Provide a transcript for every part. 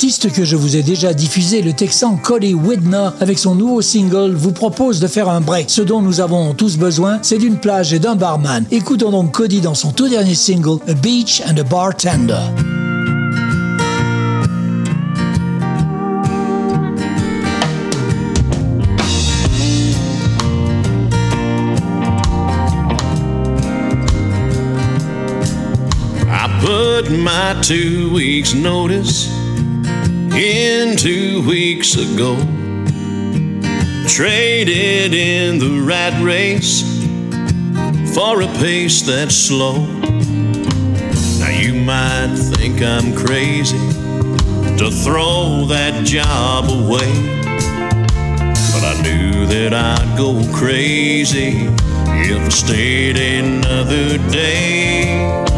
Artiste que je vous ai déjà diffusé, le Texan Cody Widner, avec son nouveau single, vous propose de faire un break. Ce dont nous avons tous besoin, c'est d'une plage et d'un barman. Écoutons donc Cody dans son tout dernier single, A Beach and a Bartender. In two weeks ago. Traded in the rat race for a pace that's slow. Now you might think I'm crazy to throw that job away. But I knew that I'd go crazy if I stayed another day.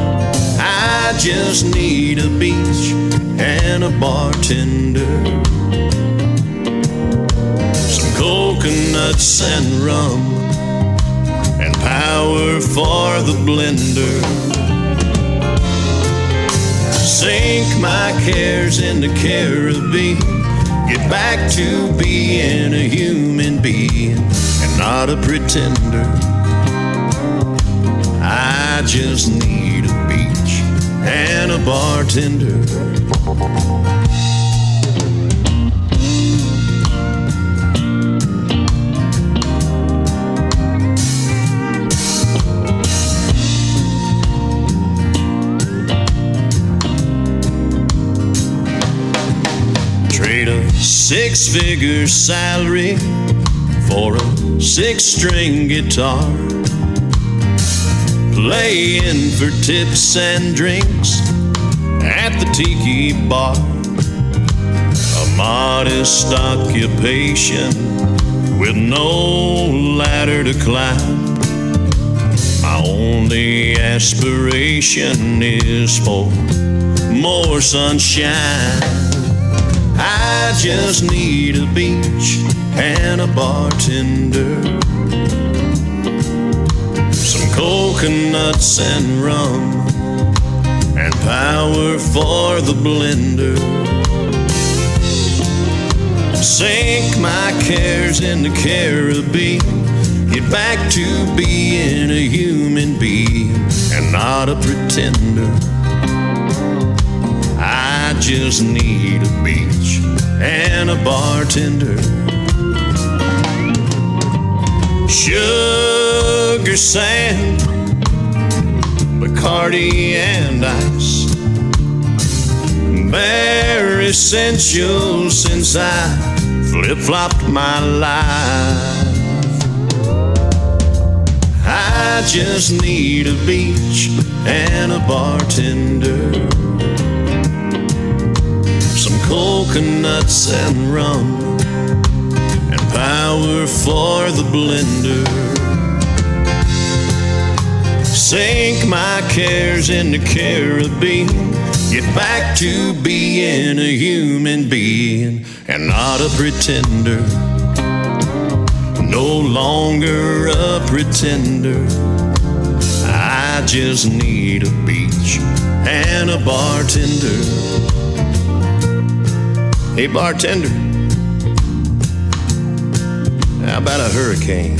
I just need a beach and a bartender. Some coconuts and rum, and power for the blender. Sink my cares in the Caribbean. Get back to being a human being and not a pretender. I just need a and a bartender. Trade a six figure salary for a six string guitar playing for tips and drinks at the tiki bar. A modest occupation with no ladder to climb. My only aspiration is for more sunshine. I just need a beach and a bartender coconuts and rum, and power for the blender. Sink my cares in the Caribbean, get back to being a human being and not a pretender. I just need a beach and a bartender. Sugar sand, Bacardi and ice. Bare essentials since I flip flopped my life. I just need a beach and a bartender. Some coconuts and rum and power for the blender. Sink my cares in the Caribbean. Get back to being a human being and not a pretender. No longer a pretender. I just need a beach and a bartender. Hey, bartender. How about a hurricane?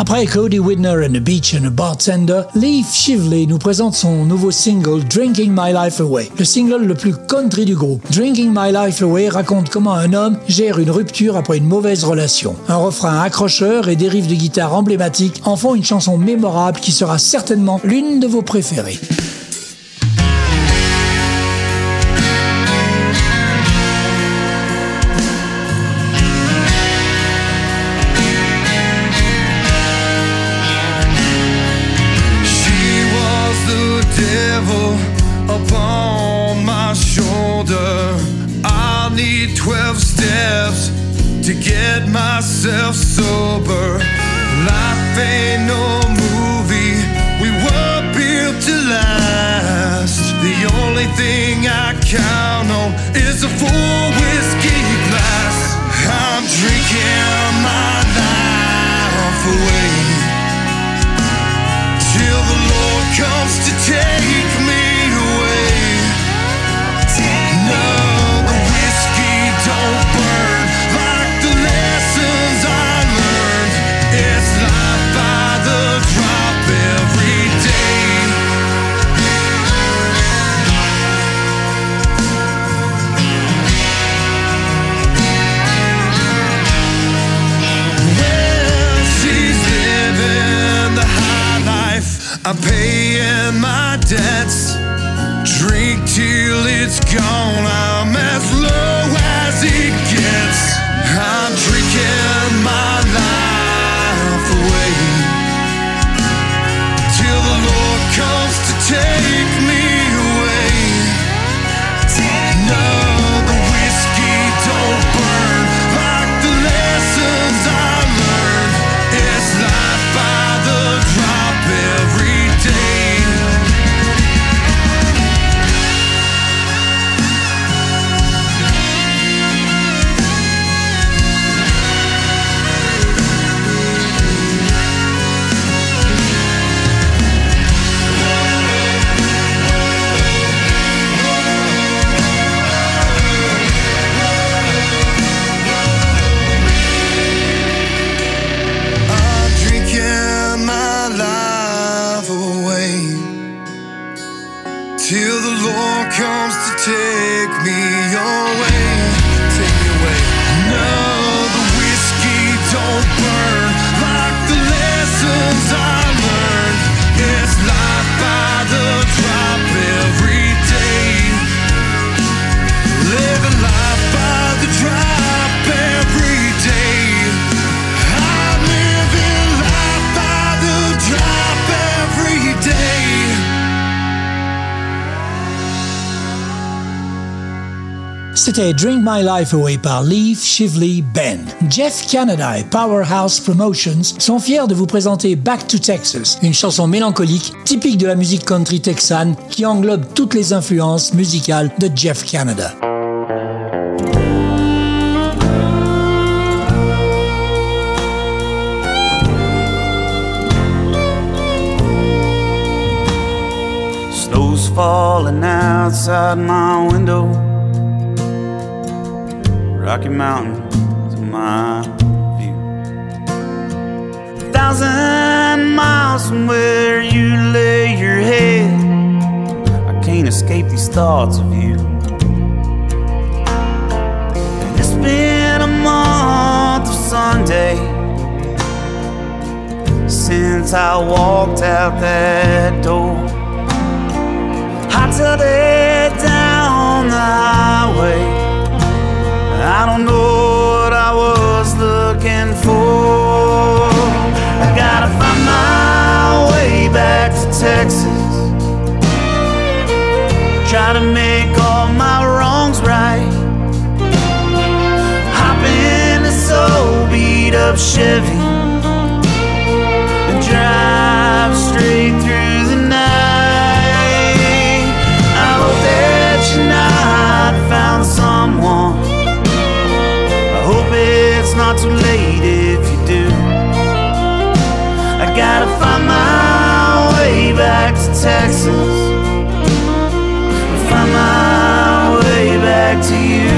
Après Cody Widner and the Beach and a Bartender, Leif Shively nous présente son nouveau single Drinking My Life Away, le single le plus country du groupe. Drinking My Life Away raconte comment un homme gère une rupture après une mauvaise relation. Un refrain accrocheur et des de guitare emblématiques en font une chanson mémorable qui sera certainement l'une de vos préférées. Drinking C'était Drink My Life Away par Leaf Shively Band. Jeff Canada et Powerhouse Promotions sont fiers de vous présenter Back to Texas, une chanson mélancolique typique de la musique country texane qui englobe toutes les influences musicales de Jeff Canada. Snow's falling outside my window. Rocky Mountains in my view. A thousand miles from where you lay your head. I can't escape these thoughts of you. And it's been a month of Sunday since I walked out that door. I till it down the highway. I don't know what I was looking for. I gotta find my way back to Texas. Try to make all my wrongs right. Hop in beat up Chevy not too late if you do. I gotta find my way back to Texas. Find my way back to you.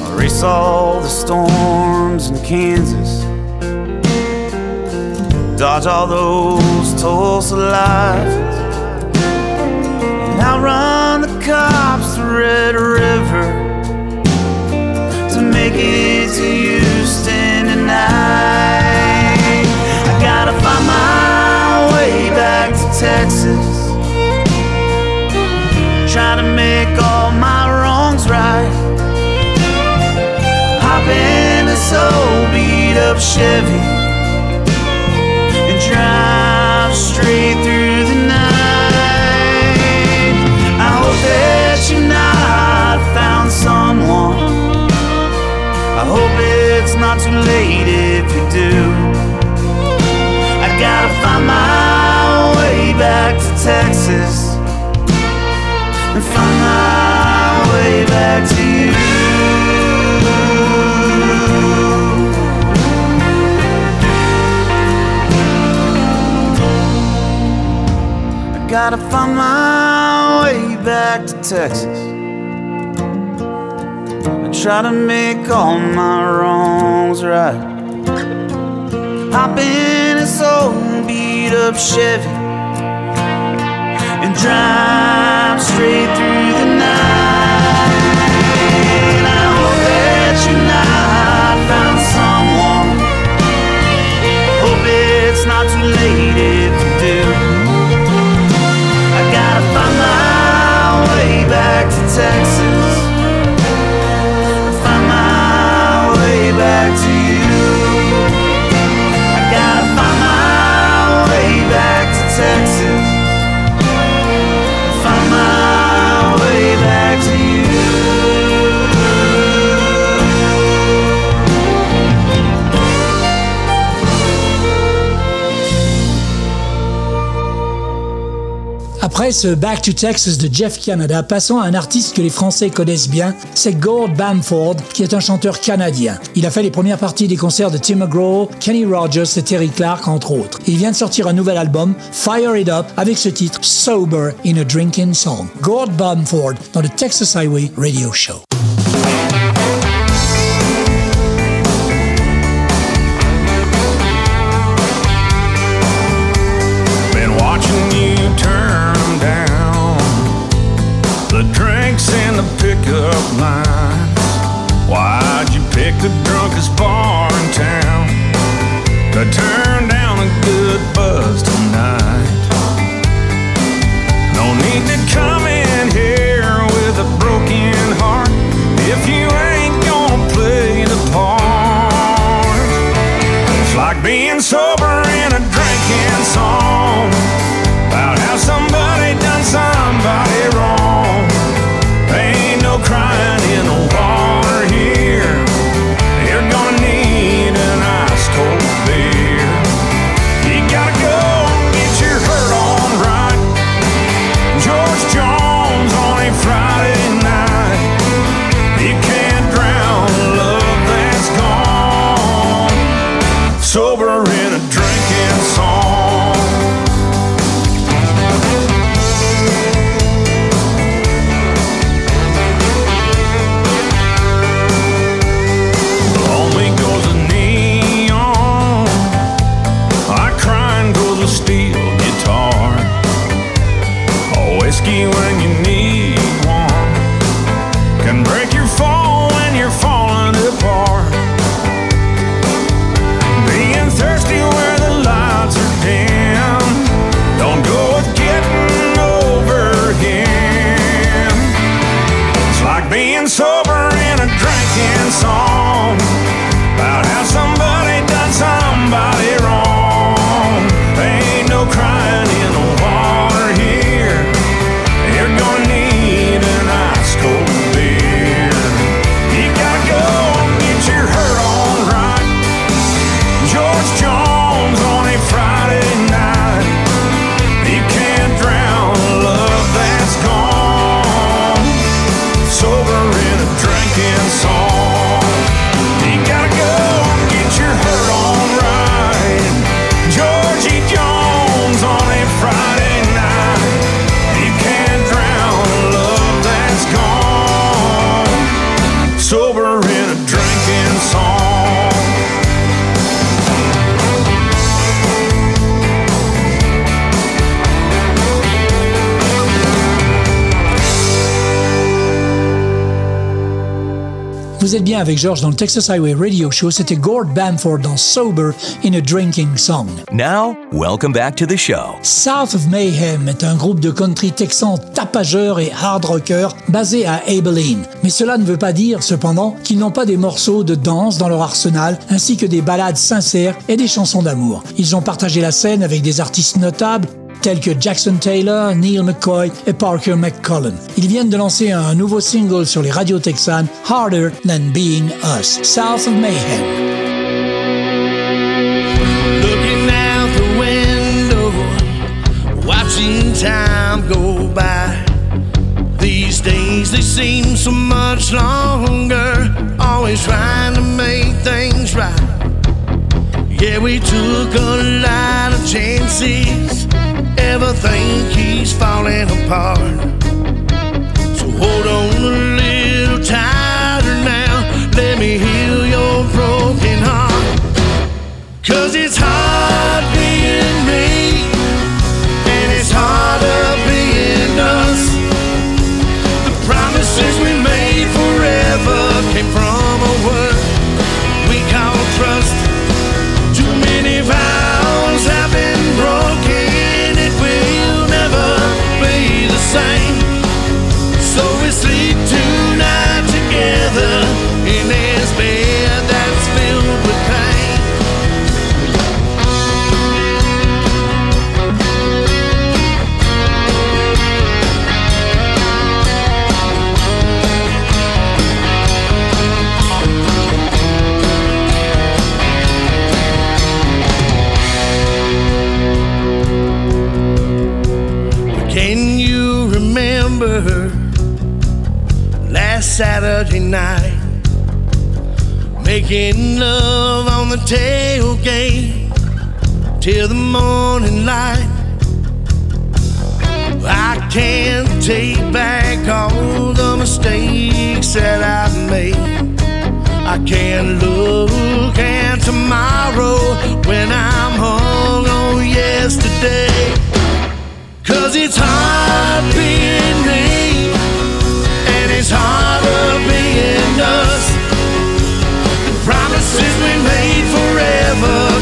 I'll erase all the storms in Kansas. Dodge all those Tulsa lights. And I'll run the cops to Red River to Houston tonight. I gotta find my way back to Texas. Try to make all my wrongs right. Hop in this old beat up Chevy hope it's not too late if you do. I gotta find my way back to Texas and find my way back to you. I gotta find my way back to Texas try to make all my wrongs right. Hop in this old beat up Chevy and drive straight through the night. I hope that tonight found someone. Hope it's not too late Après Back to Texas de Jeff Canada, passons à un artiste que les Français connaissent bien, c'est Gord Bamford, qui est un chanteur canadien. Il a fait les premières parties des concerts de Tim McGraw, Kenny Rogers et Terry Clark, entre autres. Il vient de sortir un nouvel album, Fire It Up, avec ce titre Sober in a Drinking Song. Gord Bamford dans le Texas Highway Radio Show. Avec George dans le Texas Highway Radio Show. C'était Gord Bamford dans Sober in a Drinking Song. Now, welcome back to the show. South of Mayhem est un groupe de country texan tapageur et hard rocker basé à Abilene. Mais cela ne veut pas dire, cependant, qu'ils n'ont pas des morceaux de danse dans leur arsenal, ainsi que des ballades sincères et des chansons d'amour. Ils ont partagé la scène avec des artistes notables tels que Jackson Taylor, Neal McCoy et Parker McCollum. Ils viennent de lancer un nouveau single sur les radios texanes, Harder Than Being Us, South of Mayhem. time go by. These days they seem so much longer, always trying to make things right. Yeah, we took a lot of chances. Ever think he's falling apart? So hold on a little tighter now. Let me heal your broken heart. Cause it's hard night? Making love on the tailgate till the morning light. I can't take back all the mistakes that I've made. I can't look at tomorrow when I'm hung on yesterday. Cause it's hard being me, us. The promises we made forever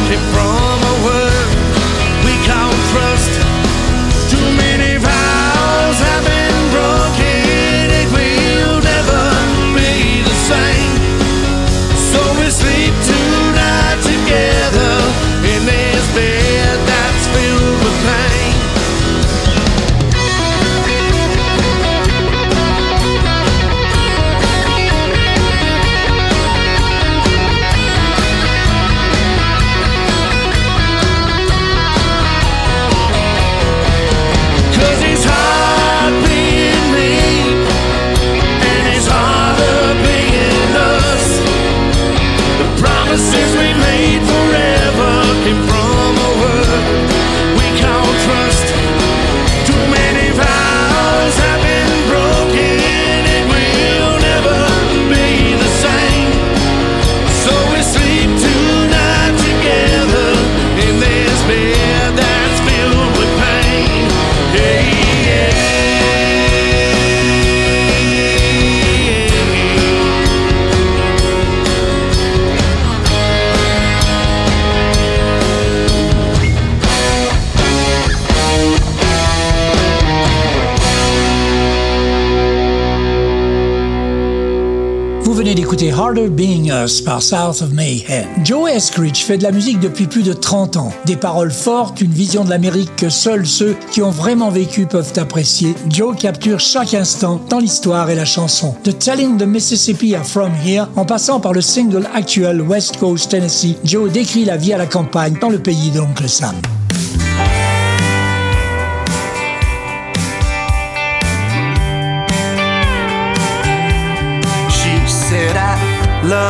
Harder Being Us par South of Mayhem. Joe Eskridge fait de la musique depuis plus de 30 ans. Des paroles fortes, une vision de l'Amérique que seuls ceux qui ont vraiment vécu peuvent apprécier. Joe capture chaque instant dans l'histoire et la chanson. De Telling the Mississippi à From Here, en passant par le single actuel West Coast Tennessee, Joe décrit la vie à la campagne dans le pays de l'oncle Sam.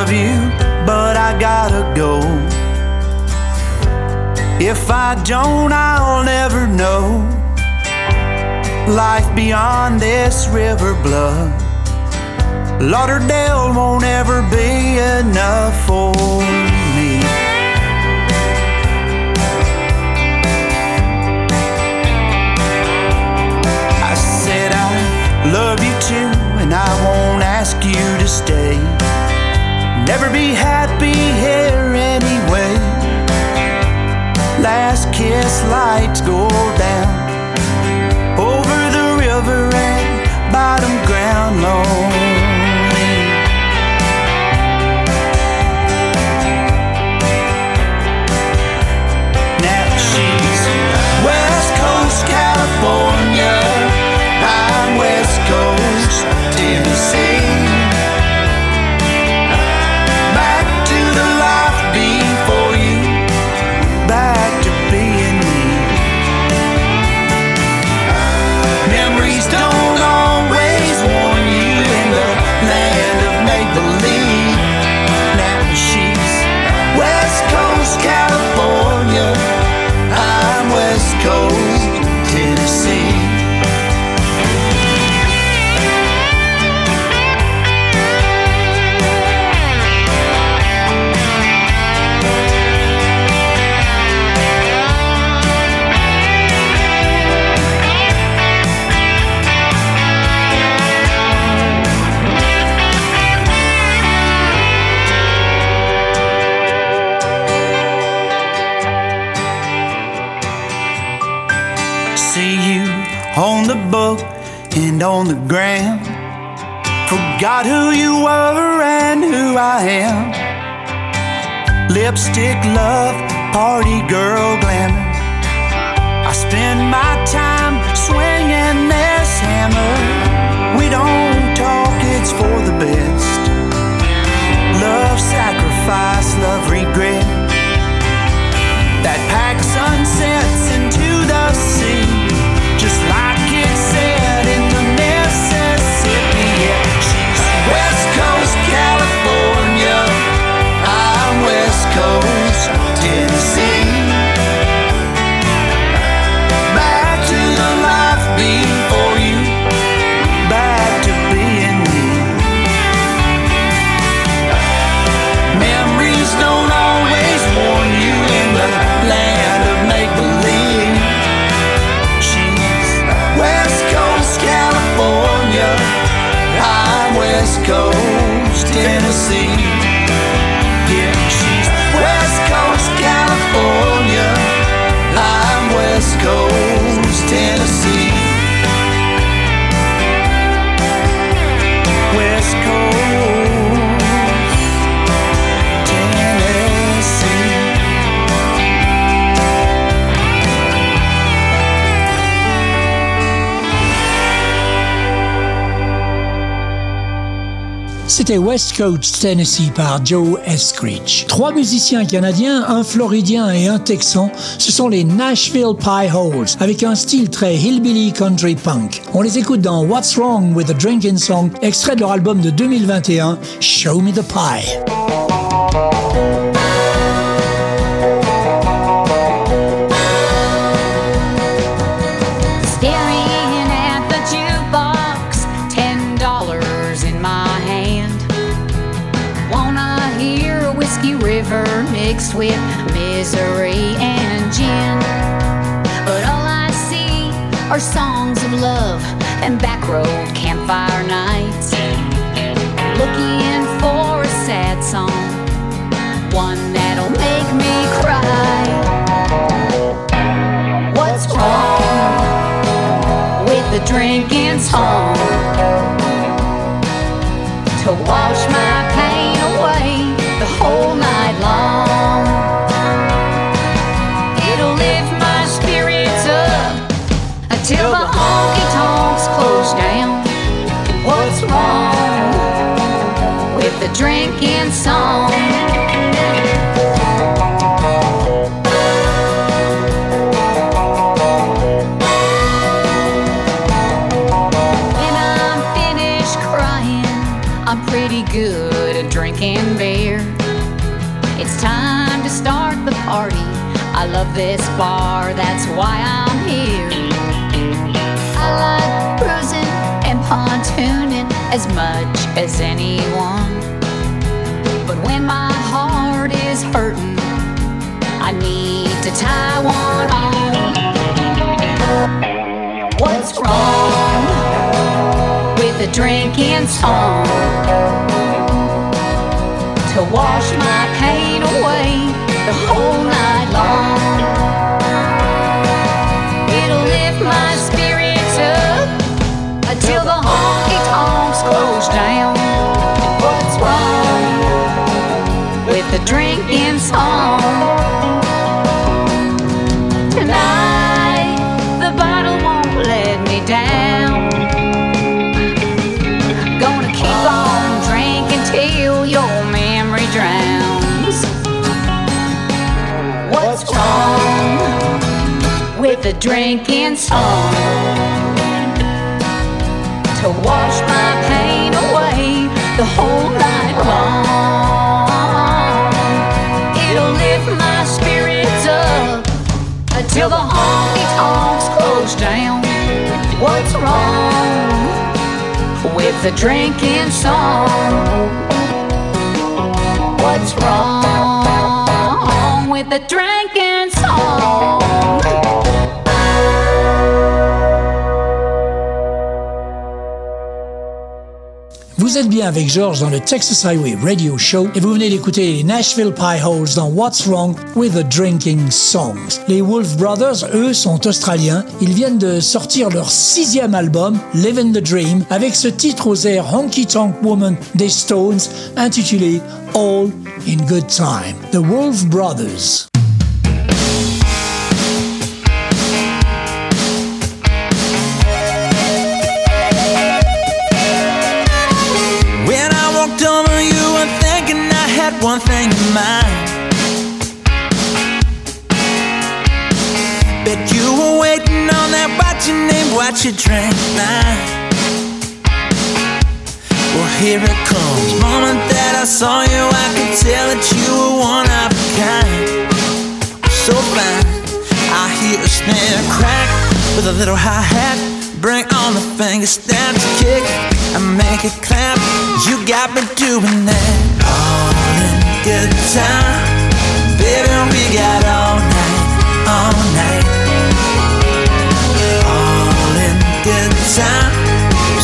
Love you, but I gotta go. If I don't, I'll never know life beyond this river blood. Lauderdale won't ever be enough for me. I said I love you too, and I won't ask you to stay. Never be happy here anyway. Last kiss lights go down over the river and bottom ground lonely. Lipstick love, party girl C'était West Coast Tennessee par Joe Escritch. Trois musiciens canadiens, un floridien et un texan, ce sont les Nashville Pie Holes, avec un style très hillbilly country punk. On les écoute dans What's Wrong with the Drinking Song, extrait de leur album de 2021, Show Me the Pie. With misery and gin. But all I see are songs of love and backroad campfire nights. Looking for a sad song, one that'll make me cry. What's wrong? with the drinking song to wash my the drinking song? When I'm finished crying, I'm pretty good at drinking beer. It's time to start the party. I love this bar, that's why I'm here. I like cruising and pontooning as much as anyone. But when my heart is hurting, I need to tie one on. What's wrong with a drinking song? To wash my pain away the whole night song? Tonight, the bottle won't let me down. Gonna keep on drinking till your memory drowns. What's wrong with a drinking song? To wash my pain away the whole until the honky tonks close down. What's wrong with the drinking song? What's wrong with the drinking Vous êtes bien avec George dans le Texas Highway Radio Show et vous venez d'écouter les Nashville Pie Holes dans What's Wrong with the Drinking Songs. Les Wolf Brothers, eux, sont australiens. Ils viennent de sortir leur sixième album, Living the Dream, avec ce titre aux airs Honky Tonk Woman des Stones, intitulé All in Good Time. The Wolf Brothers. One thing in mind. Bet you were waiting on that watch your name, watch your drink now. Well, here it comes. Moment that I saw you, I could tell that you were one of a kind. So fine, I hear a snare crack with a little hi hat. Bring on the finger snaps, kick and make it clap. You got me doing that. Good time. Baby, we got all night, all night. All in good time.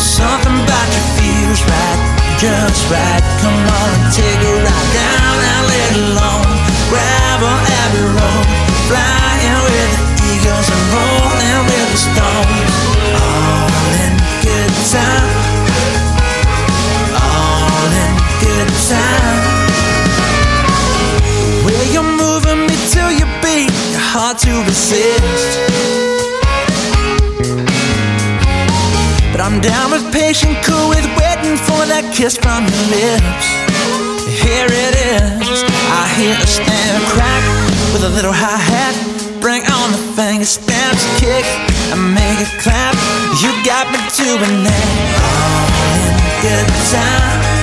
Something about you feels right, just right. Come on take a ride down that little long gravel abbey road. Flying with the eagles and rolling with the stones. All in good time. All in good time. To resist. But I'm down with patient, cool with waiting for that kiss from your lips. Here it is. I hear a snare crack with a little hi hat. Bring on the finger snaps, kick and make it clap. You got me doing that all in good time,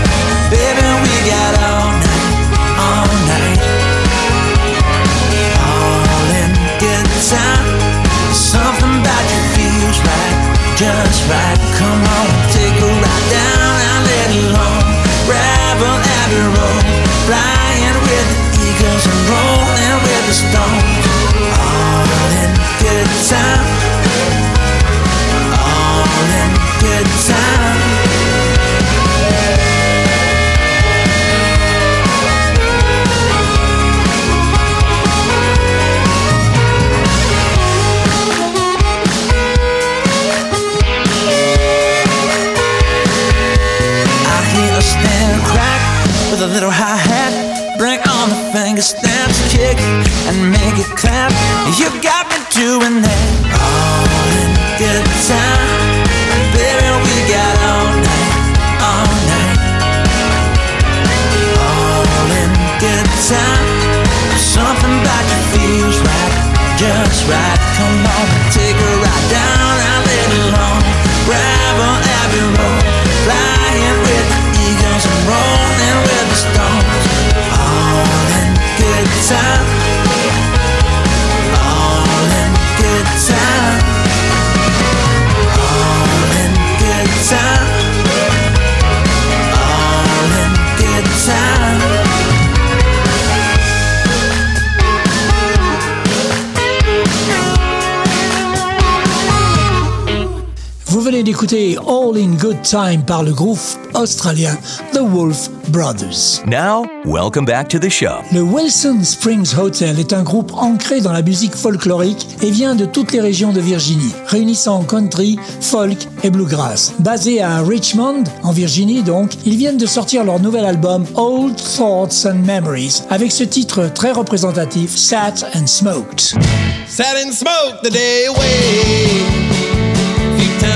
just right. Come on, take a ride down our little home. Gravel Abbey Road, flying with the eagles and rolling with the stones. All in good time. And d'écouter All in Good Time par le groupe australien The Wolf Brothers. Now, welcome back to the show. Le Wilson Springs Hotel est un groupe ancré dans la musique folklorique et vient de toutes les régions de Virginie, réunissant country, folk et bluegrass. Basé à Richmond, en Virginie donc, ils viennent de sortir leur nouvel album Old Thoughts and Memories avec ce titre très représentatif Sat and Smoked. Sat and smoked the day away.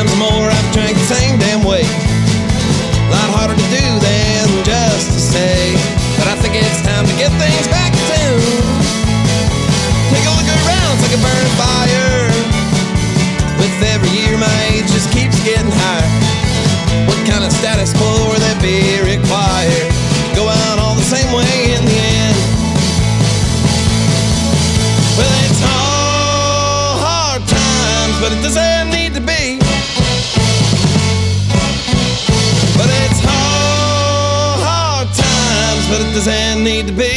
Times more I've drank the same damn way. A lot harder to do than just to say. But I think it's time to get things back to. Take a look around, it's like a burning fire. With every year, my age just keeps getting higher. What kind of status quo will that be need to be.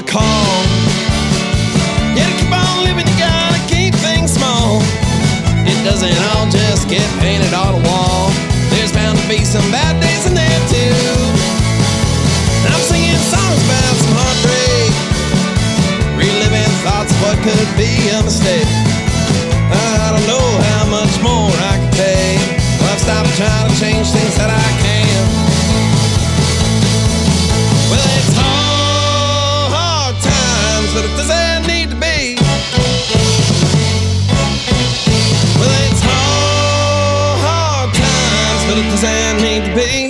More than a call. Yeah, to keep on living, you gotta keep things small. It doesn't all just get painted on a wall. There's bound to be some bad days in there too. And I'm singing songs about some heartbreak, reliving thoughts of what could be a mistake. I don't know how much more I can take. Well, I've stopped trying to change things that I doesn't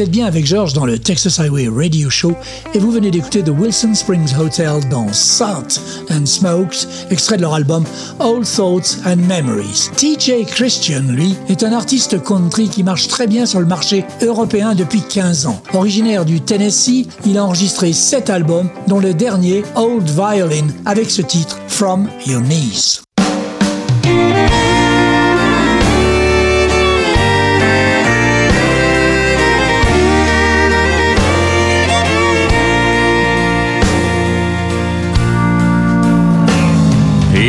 Vous êtes bien avec George dans le Texas Highway Radio Show et vous venez d'écouter The Wilson Springs Hotel dans Salt and Smoked, extrait de leur album Old Thoughts and Memories. TJ Christian, lui, est un artiste country qui marche très bien sur le marché européen depuis 15 ans. Originaire du Tennessee, il a enregistré 7 albums, dont le dernier Old Violin, avec ce titre From Your Knees.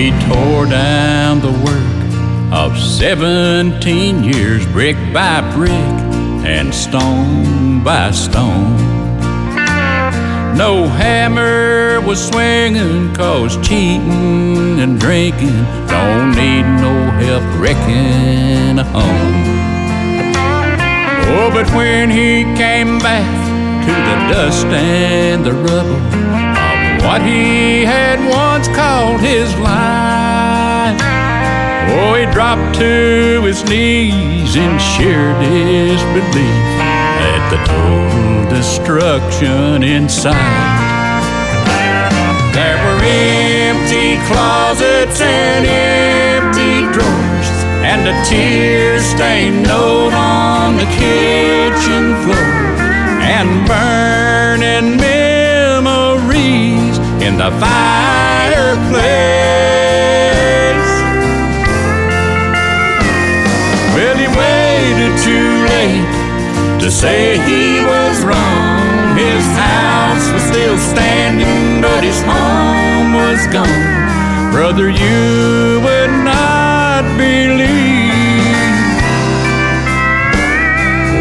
He tore down the work of 17 years, brick by brick and stone by stone. No hammer was swinging, cause cheating and drinking don't need no help wrecking a home. Oh, but when he came back to the dust and the rubble what he had once called his life, oh, he dropped to his knees in sheer disbelief at the total destruction inside. There were empty closets and empty drawers, and a tear stained note on the kitchen floor, and burning memories in the fireplace. Well, he waited too late to say he was wrong. His house was still standing, but his home was gone. Brother, you would not believe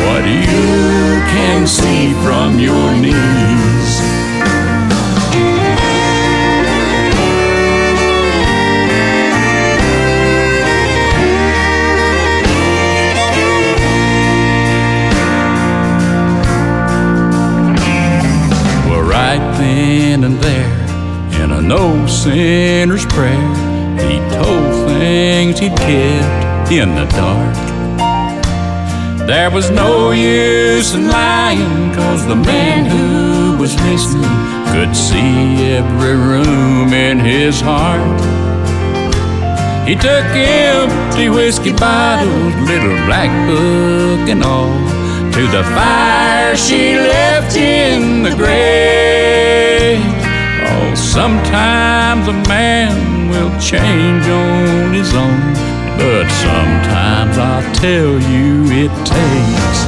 what you can see from your knees. No sinner's prayer, he told things he'd kept in the dark. There was no use in lying, cause the man who was listening could see every room in his heart. He took empty whiskey bottles, little black book and all, to the fire she left in the grave. Oh, sometimes a man will change on his own, but sometimes I'll tell you it takes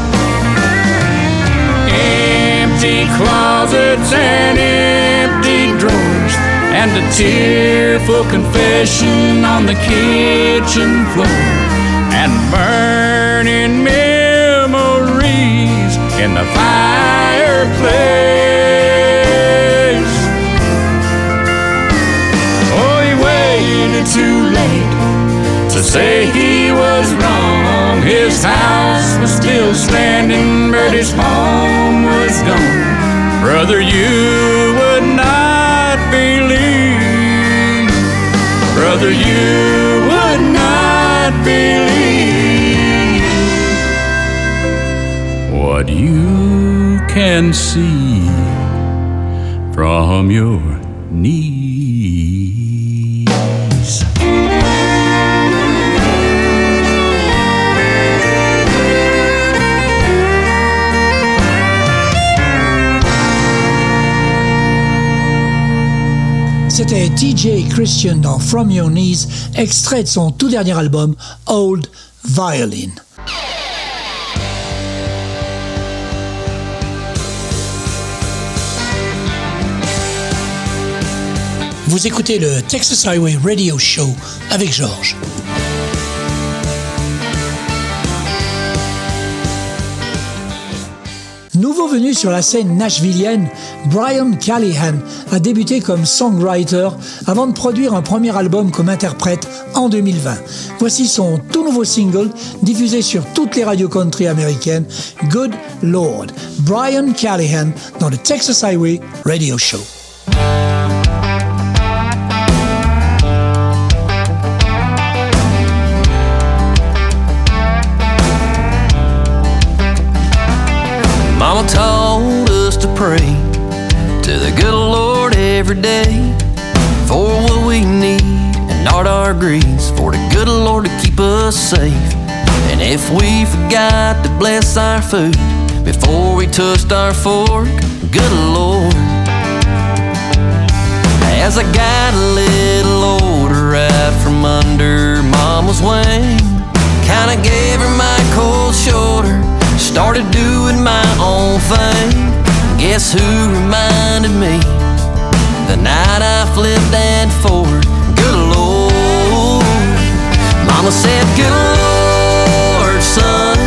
empty closets and empty drawers and a tearful confession on the kitchen floor and burning memories in the fireplace. Too late to say he was wrong. His house was still standing, but his home was gone. Brother, you would not believe. Brother, you would not believe what you can see from your C'était TJ Christian dans From Your Knees, extrait de son tout dernier album Old Violin. Vous écoutez le Texas Highway Radio Show avec Georges. Nouveau venu sur la scène nashvillienne, Brian Callahan a débuté comme songwriter avant de produire un premier album comme interprète en 2020. Voici son tout nouveau single diffusé sur toutes les radios country américaines, Good Lord. Brian Callahan dans le Texas Highway Radio Show. Mama told us to pray to the good Lord every day for what we need and not our greeds, for the good Lord to keep us safe. And if we forgot to bless our food before we touched our fork, good Lord. As I got a little older, right from under Mama's wing, kinda gave her my cold shoulder. Started doing my own thing. Guess who reminded me? The night I flipped that Ford. Good Lord. Mama said, Good Lord, son.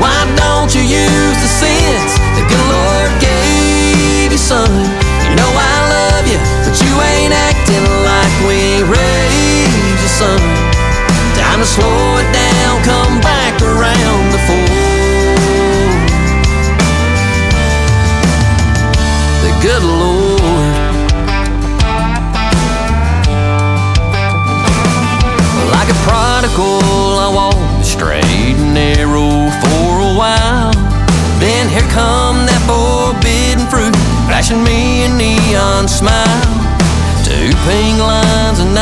Why don't you use the sense the good Lord gave you, son? You know I love you, but you ain't acting like we raised you, son. Time to slow it down, come good Lord. Like a prodigal, I walked the straight and narrow for a while. Then here come that forbidden fruit, flashing me a neon smile. Two pink lines and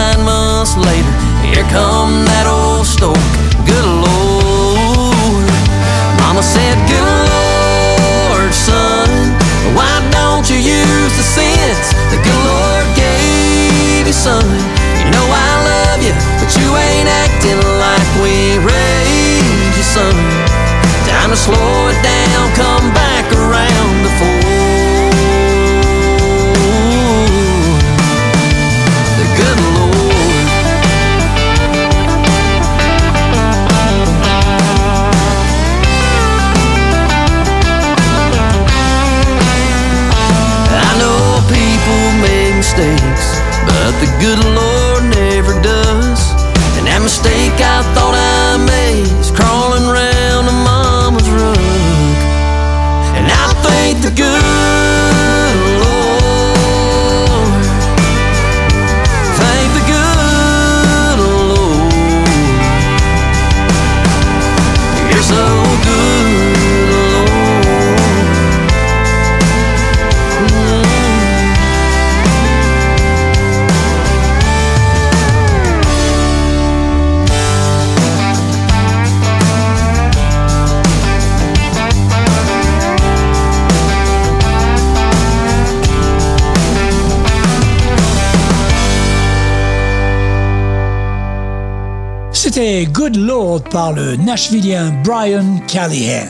Par le Nashvillien Brian Callahan.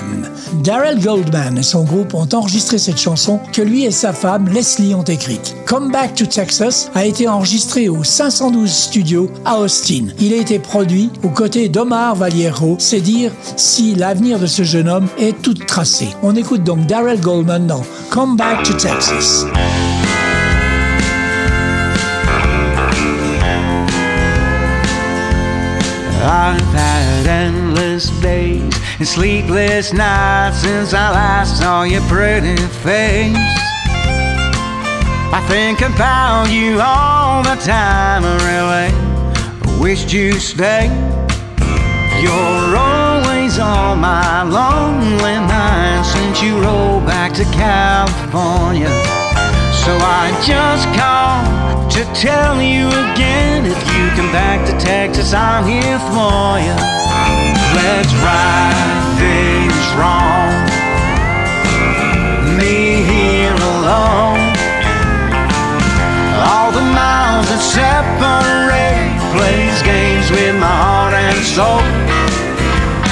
Darrell Goldman et son groupe ont enregistré cette chanson que lui et sa femme Leslie ont écrite. Come Back to Texas a été enregistré au 512 Studio à Austin. Il a été produit aux côtés d'Omar Vallejo. C'est dire si l'avenir de ce jeune homme est tout tracé. On écoute donc Darrell Goldman dans Come Back to Texas. Endless days and sleepless nights since I last saw your pretty face. I think about you all the time, I really wished you stay. You're always on my lonely mind since you rolled back to California. So I just called to tell you again if you come back to Texas, I'm here for you. Let's right things wrong. Me here alone. All the miles that separate plays games with my heart and soul.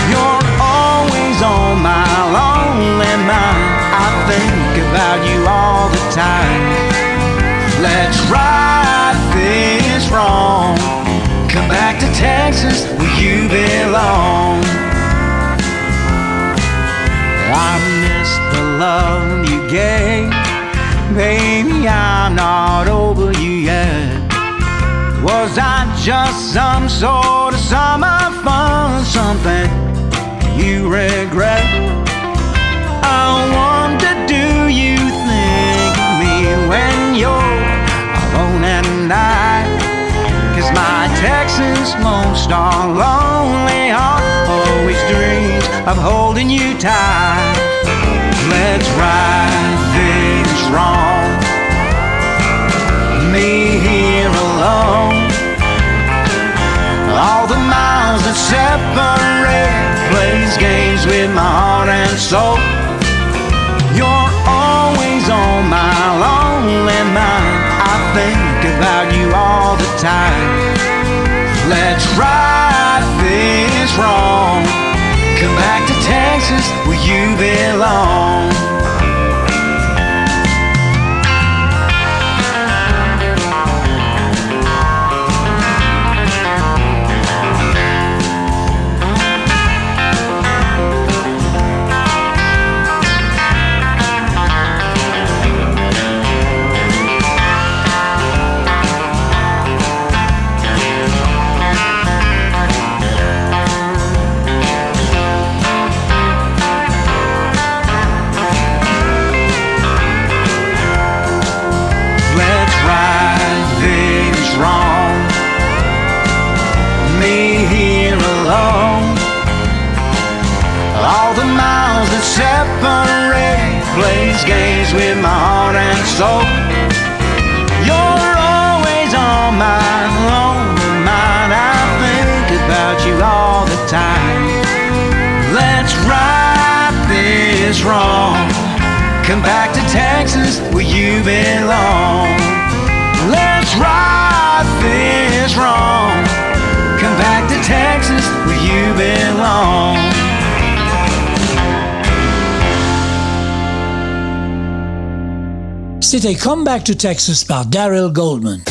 You're always on my lonely mind. I think about you all the time. Let's right Texas where you belong. I miss the love you gave. Baby, I'm not over you yet. Was I just some sort of summer fun? Something you regret? I wonder, do you think of me when you're alone at night? Texas Lone Star lonely heart always dreams of holding you tight. Let's right things wrong. Me here alone. Where you belong. With my heart and soul. You're always on my lonely mind. I think about you all the time. Let's right this wrong. Come back to Texas where you belong. C'était Come Back to Texas par Daryl Goldman.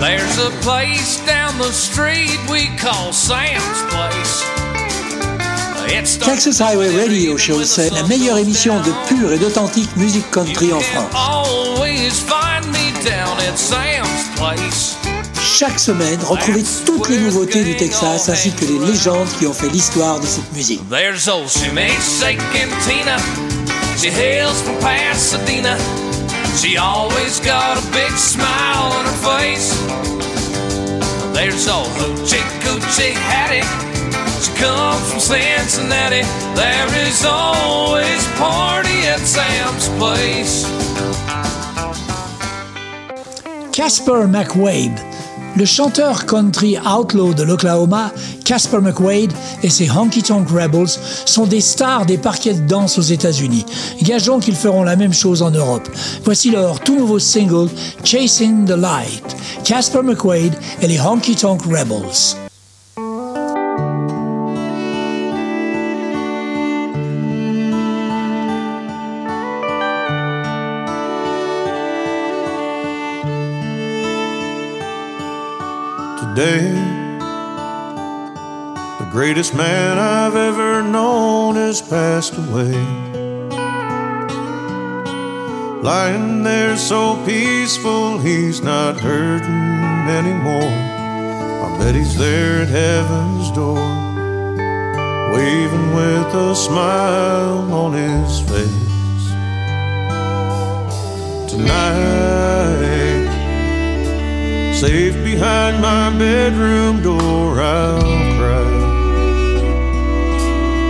There's a place down the street we call Sam's Place. Texas Highway Radio Show, c'est la meilleure émission de pure et d'authentique musique country en France. Chaque semaine, retrouvez toutes les nouveautés du Texas ainsi que les légendes qui ont fait l'histoire de cette musique. There's old Sumay shaking Tina. She hails from Pasadena. She always got a big smile on her face. There's old Hoochie Coochie Hattie. She comes from Cincinnati. There is always a party at Sam's place. Casper McWade. Le chanteur country outlaw de l'Oklahoma, Casper McWade et ses Honky Tonk Rebels sont des stars des parquets de danse aux États-Unis. Gageons qu'ils feront la même chose en Europe. Voici leur tout nouveau single Chasing the Light. Casper McWade et les Honky Tonk Rebels. Today, the greatest man I've ever known has passed away. Lying there so peaceful, he's not hurting anymore. I bet he's there at heaven's door, waving with a smile on his face. Tonight, safe behind my bedroom door, I'll cry.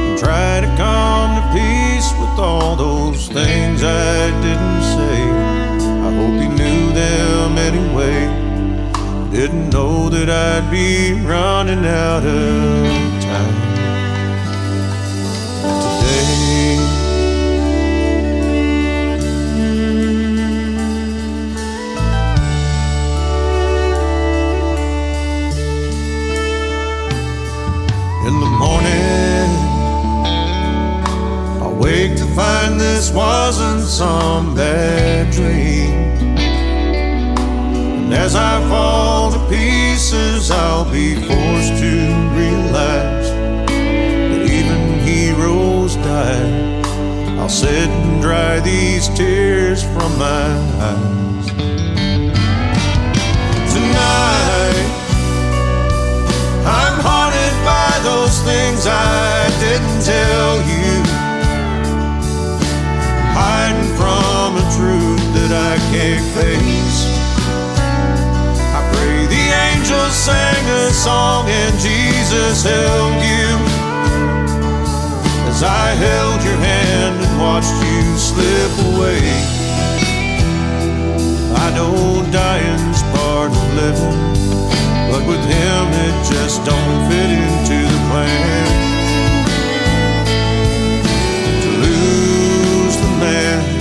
And try to calm the peace with all those things I didn't say. I hope he knew them anyway. Didn't know that I'd be running out of find this wasn't some bad dream. And as I fall to pieces, I'll be forced to realize that even heroes die. I'll sit and dry these tears from my eyes. Tonight, I'm haunted by those things I Hiding from a truth that I can't face. I pray the angels sang a song and Jesus held you. As I held your hand and watched you slip away. I know dying's part of living. But with him, it just don't fit into the plan. Lose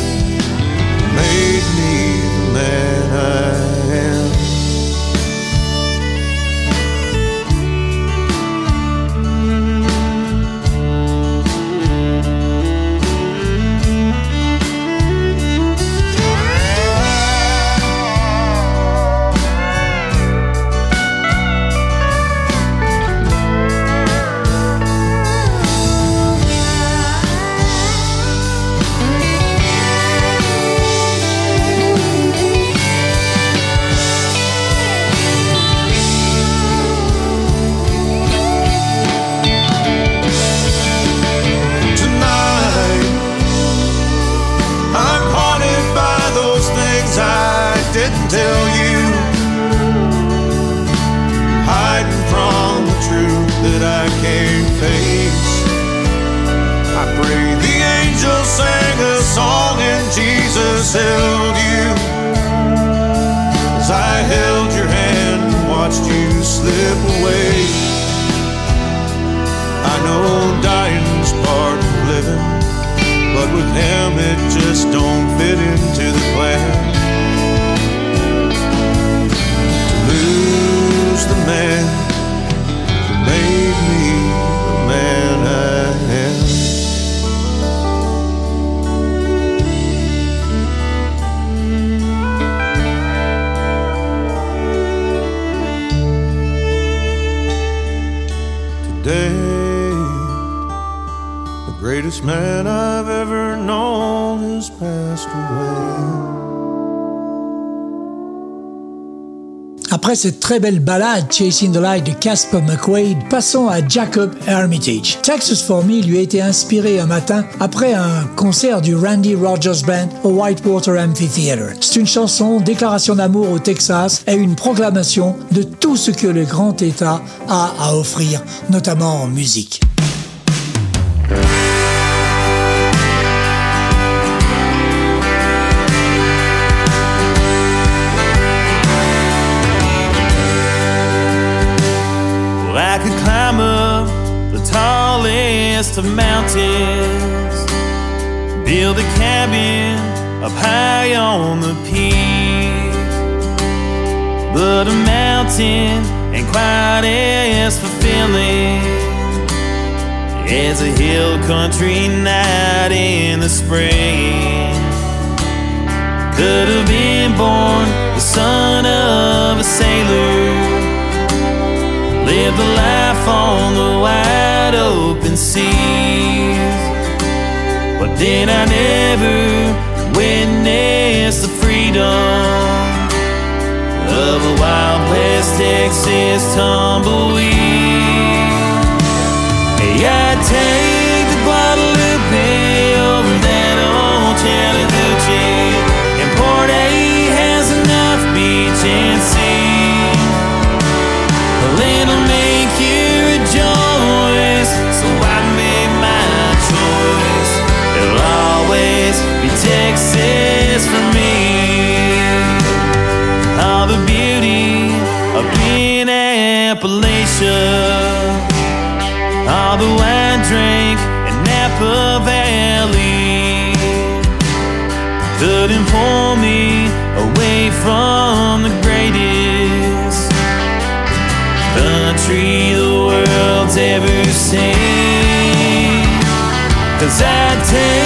très belle ballade Chasing the Light de Casper McQuaid, passons à Jacob Armitage. Texas for Me lui a été inspiré un matin après un concert du Randy Rogers Band au Whitewater Amphitheater. C'est une chanson, déclaration d'amour au Texas et une proclamation de tout ce que le grand État a à offrir, notamment en musique. Of mountains, build a cabin up high on the peak. But a mountain ain't quite as fulfilling as a hill country night in the spring. Could have been born the son of a sailor Live the life on the wide and seas. But then I never witnessed the freedom of a Wild West Texas tumbleweed. Of being Appalachia, all the wine drink in Napa Valley couldn't pull me away from the greatest country the world's ever seen. Cause I'd take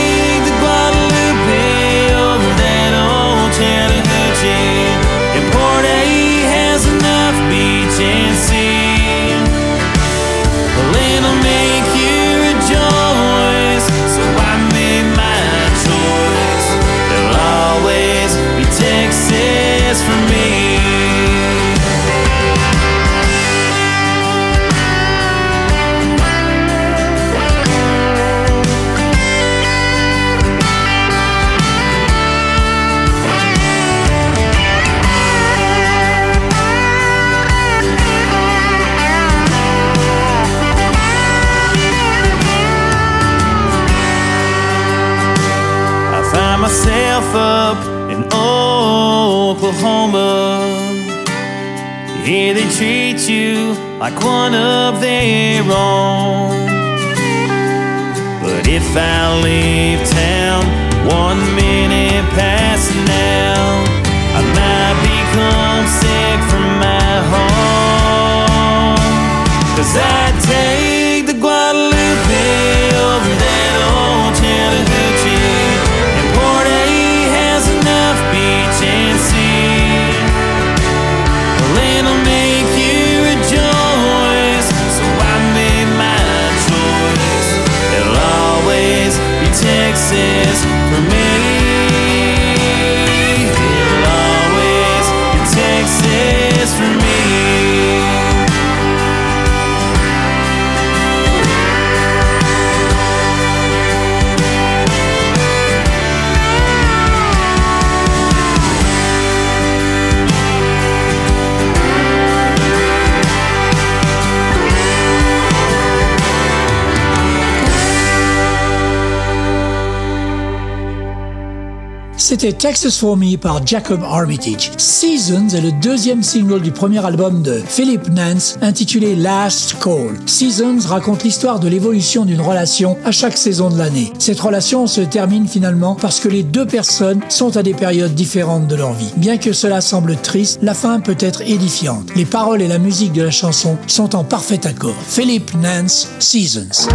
C'était Texas for Me par Jacob Armitage. Seasons est le deuxième single du premier album de Philip Nance intitulé Last Call. Seasons raconte l'histoire de l'évolution d'une relation à chaque saison de l'année. Cette relation se termine finalement parce que les deux personnes sont à des périodes différentes de leur vie. Bien que cela semble triste, la fin peut être édifiante. Les paroles et la musique de la chanson sont en parfait accord. Philip Nance, Seasons.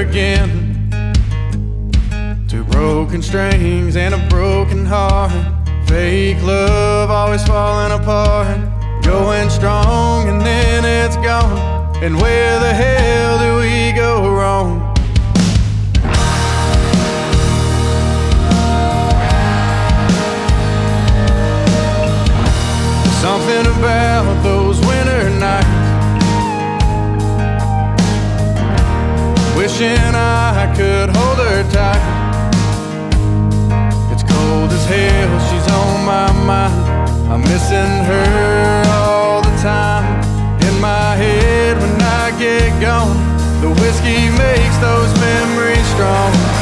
Again. Two broken strings and a broken heart. Fake love always falling apart. Going strong and then it's gone. And where the hell do we go wrong? Something about those Wishing I could hold her tight. It's cold as hell, she's on my mind. I'm missing her all the time. In my head when I get gone, the whiskey makes those memories strong.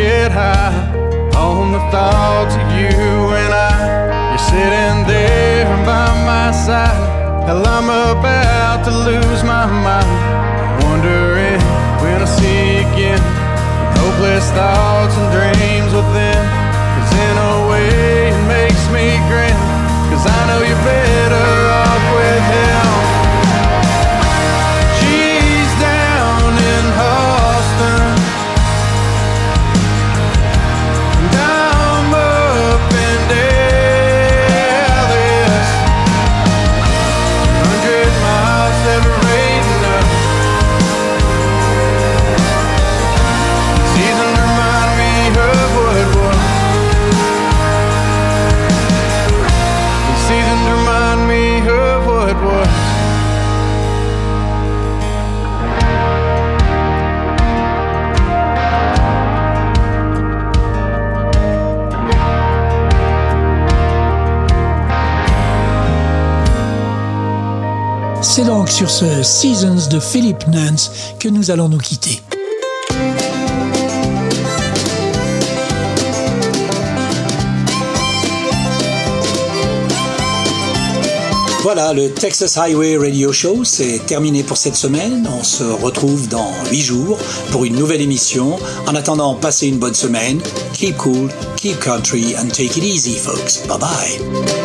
Get high on the thoughts of you and I. You're sitting there by my side. Hell, I'm about to lose my mind. Wondering when I see you again. Hopeless thoughts and dreams within in a way it makes me grin. Cause I know you're better off with him. C'est donc sur ce Seasons de Philip Nance que nous allons nous quitter. Voilà, le Texas Highway Radio Show, c'est terminé pour cette semaine. On se retrouve dans 8 jours pour une nouvelle émission. En attendant, passez une bonne semaine. Keep cool, keep country, and take it easy, folks. Bye bye.